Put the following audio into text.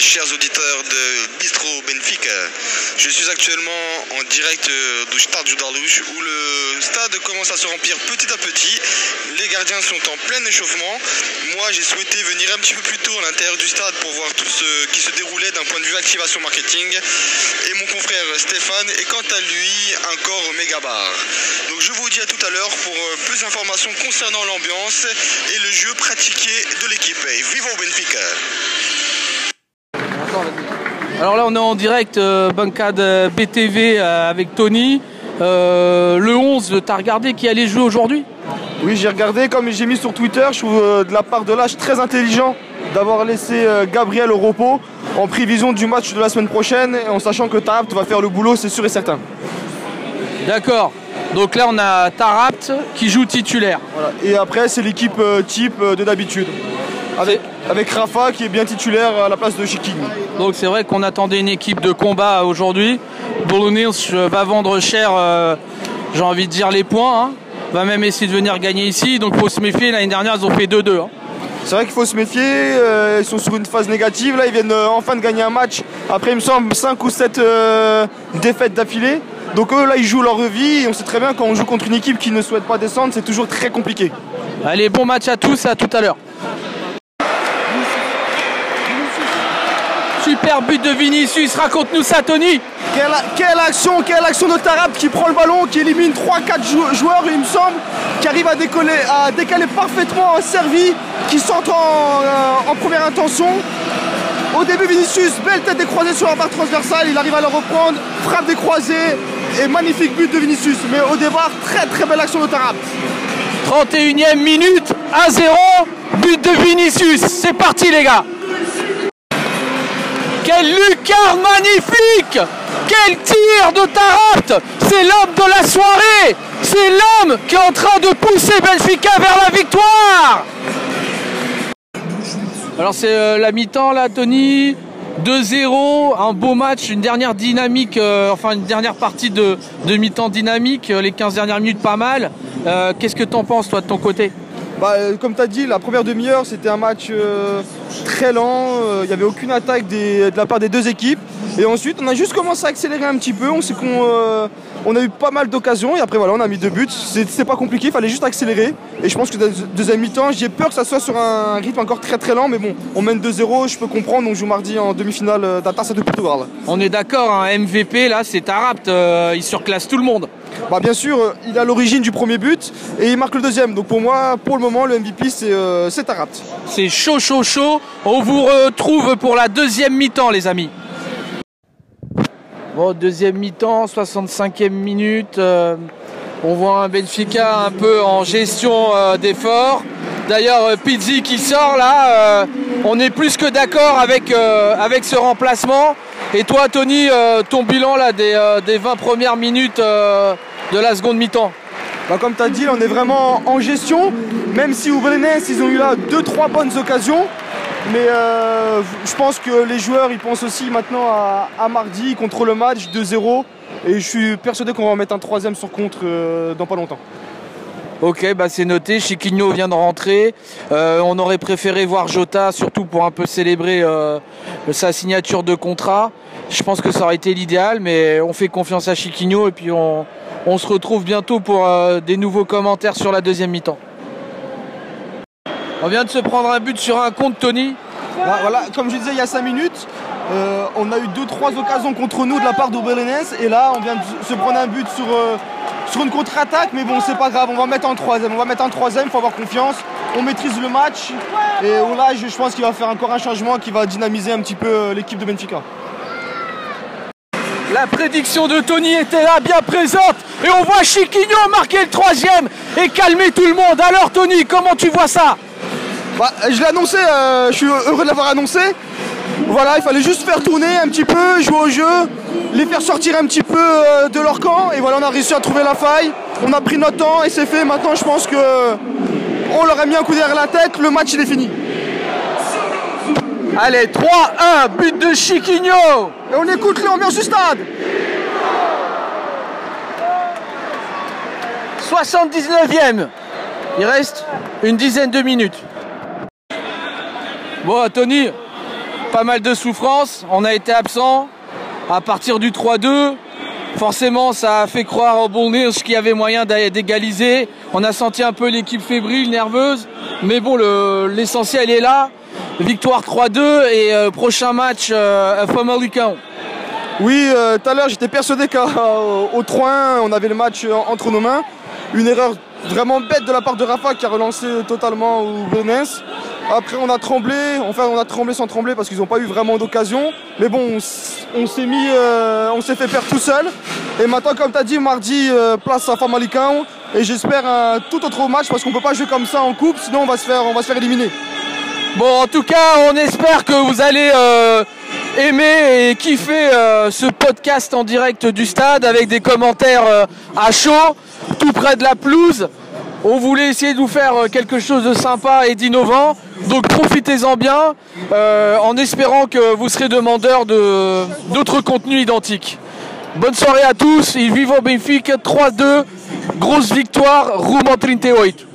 Chers auditeurs de Bistro Benfica. Je suis actuellement en direct euh, du Stade Judarlouche où le stade commence à se remplir petit à petit. Les gardiens sont en plein échauffement. Moi, j'ai souhaité venir un petit peu plus tôt à l'intérieur du stade pour voir tout ce qui se déroulait d'un point de vue activation marketing. Et mon confrère Stéphane est quant à lui encore au méga bar. Donc je vous dis à tout à l'heure pour euh, plus d'informations concernant l'ambiance et le jeu pratiqué de l'équipe. Au Benfica Alors là, on est en direct euh, Bancade euh, BTV euh, avec Tony. Euh, le 11, t'as regardé qui allait jouer aujourd'hui? Oui, j'ai regardé, comme j'ai mis sur Twitter, je trouve de la part de l'âge très intelligent d'avoir laissé Gabriel au repos en prévision du match de la semaine prochaine et en sachant que Tarapt va faire le boulot, c'est sûr et certain. D'accord. Donc là, on a Tarapt qui joue titulaire. Voilà. Et après, c'est l'équipe type de d'habitude. Avec, avec Rafa qui est bien titulaire à la place de Chiking. Donc c'est vrai qu'on attendait une équipe de combat aujourd'hui. Boulonils va vendre cher, euh, j'ai envie de dire, les points. hein. Va même essayer de venir gagner ici. Donc faut se méfier. L'année dernière, ils ont fait 2-2. hein. C'est vrai qu'il faut se méfier, euh, ils sont sur une phase négative. Là, ils viennent euh, enfin de gagner un match après, il me semble, 5 ou 7 défaites d'affilée. Donc eux, là, ils jouent leur vie et on sait très bien quand on joue contre une équipe qui ne souhaite pas descendre, c'est toujours très compliqué. Allez, bon match à tous. À tout à l'heure. But de Vinicius. Raconte-nous ça, Tony. Quelle, quelle action, quelle action de Tarab qui prend le ballon, qui élimine 3-4 joueurs, il me semble, qui arrive à, décoller, à décaler parfaitement un servi, qui centre en, euh, en première intention. Au début, Vinicius, belle tête décroisée sur la barre transversale, il arrive à le reprendre, frappe décroisée et magnifique but de Vinicius. Mais au départ, très très belle action de Tarab. 31e minute, 1-0, but de Vinicius. C'est parti les gars. Quelle lucarne magnifique! Quel tir de Tarapt C'est l'homme de la soirée! C'est l'homme qui est en train de pousser Benfica vers la victoire! Alors c'est euh, la mi-temps là Tony. 2-0, un beau match, une dernière dynamique, euh, enfin une dernière partie de, mi-temps dynamique, euh, les 15 dernières minutes pas mal. Qu'est-ce que t'en penses toi de ton côté? Bah, euh, comme tu as dit, la première demi-heure, c'était un match euh, très lent. euh, Il n'y avait aucune attaque de la part des deux équipes. Et ensuite, on a juste commencé à accélérer un petit peu. On sait qu'on euh, on a eu pas mal d'occasions. Et après, voilà, on a mis deux buts. C'est pas compliqué, il fallait juste accélérer. Et je pense que dans deuxième mi-temps, j'ai peur que ça soit sur un rythme encore très très lent. Mais bon, on mène 2-0, je peux comprendre. On joue mardi en demi-finale euh, de Portugal. On est d'accord, un MVP là c'est Tarapt, euh, il surclasse tout le monde. Bah, bien sûr, euh, il est à l'origine du premier but et il marque le deuxième. Donc pour moi, pour le moment, le MVP, c'est euh, c'est Tarapt. C'est chaud, chaud, chaud. On vous retrouve pour la deuxième mi-temps, les amis. Bon, deuxième mi-temps, 65e minute. euh, on voit un Benfica un peu en gestion euh, d'effort. D'ailleurs, euh, Pizzi qui sort là, euh, on est plus que d'accord avec, euh, avec ce remplacement. Et toi, Tony, euh, ton bilan là des, euh, des 20 premières minutes euh, de la seconde mi-temps Bah, comme tu as dit, on est vraiment en gestion, même si au Belenenses, ils ont eu là 2-3 bonnes occasions. Mais euh, je pense que les joueurs, ils pensent aussi maintenant à, mardi contre le match 2-0. Et je suis persuadé qu'on va en mettre un troisième sur contre euh, dans pas longtemps. Ok, bah c'est noté. Chiquinho vient de rentrer. Euh, on aurait préféré voir Jota, surtout pour un peu célébrer euh, sa signature de contrat. Je pense que ça aurait été l'idéal, mais on fait confiance à Chiquinho et puis on, on se retrouve bientôt pour euh, des nouveaux commentaires sur la deuxième mi-temps. On vient de se prendre un but sur un compte, Tony. Voilà, comme je disais il y a 5 minutes, on a eu 2-3 occasions contre nous de la part d'Obelenenses. Et là, on vient de se prendre un but sur, sur une contre-attaque. Mais bon, c'est pas grave, on va mettre un troisième. On va mettre un troisième, il faut avoir confiance. On maîtrise le match. Et là, je, je pense qu'il va faire encore un changement qui va dynamiser un petit peu euh, l'équipe de Benfica. La prédiction de Tony était là, bien présente. Et on voit Chiquinho marquer le troisième et calmer tout le monde. Alors Tony, comment tu vois ça? Bah, je l'ai annoncé, euh, je suis heureux de l'avoir annoncé. Voilà, il fallait juste faire tourner un petit peu, jouer au jeu, les faire sortir un petit peu euh, de leur camp. Et voilà, on a réussi à trouver la faille. On a pris notre temps et c'est fait. Maintenant, je pense que on leur a mis un coup derrière la tête. Le match, il est fini. Allez, 3-1, but de Chiquinho Et on écoute l'ambiance du stade. 79e. Il reste une dizaine de minutes. Bon, Tony, pas mal de souffrance. On a été absent à partir du 3-2. Forcément, ça a fait croire au bon qu'il y avait moyen d'égaliser. On a senti un peu l'équipe fébrile, nerveuse. Mais bon, l'essentiel est là. Victoire 3-2 et euh, prochain match euh, Famalicão. Oui, euh, tout à l'heure, j'étais persuadé qu'au 3-1, on avait le match entre nos mains. Une erreur vraiment bête de la part de Rafa qui a relancé totalement Benes. Après, on a tremblé, enfin, on a tremblé sans trembler parce qu'ils n'ont pas eu vraiment d'occasion. Mais bon, on, s'est mis, euh, on s'est fait perdre tout seul. Et maintenant, comme tu dit, mardi, euh, place à Famalicão. Et j'espère un tout autre match parce qu'on ne peut pas jouer comme ça en coupe, sinon on va se faire, on va se faire éliminer. Bon, en tout cas, on espère que vous allez euh, aimer et kiffer ce podcast en direct du stade avec des commentaires à chaud, tout près de la pelouse. On voulait essayer de vous faire euh, quelque chose de sympa et d'innovant. Donc profitez-en bien euh, en espérant que vous serez demandeurs d'autres contenus identiques. Bonne soirée à tous vive au Benfica 3-2. Grosse victoire, Room 38.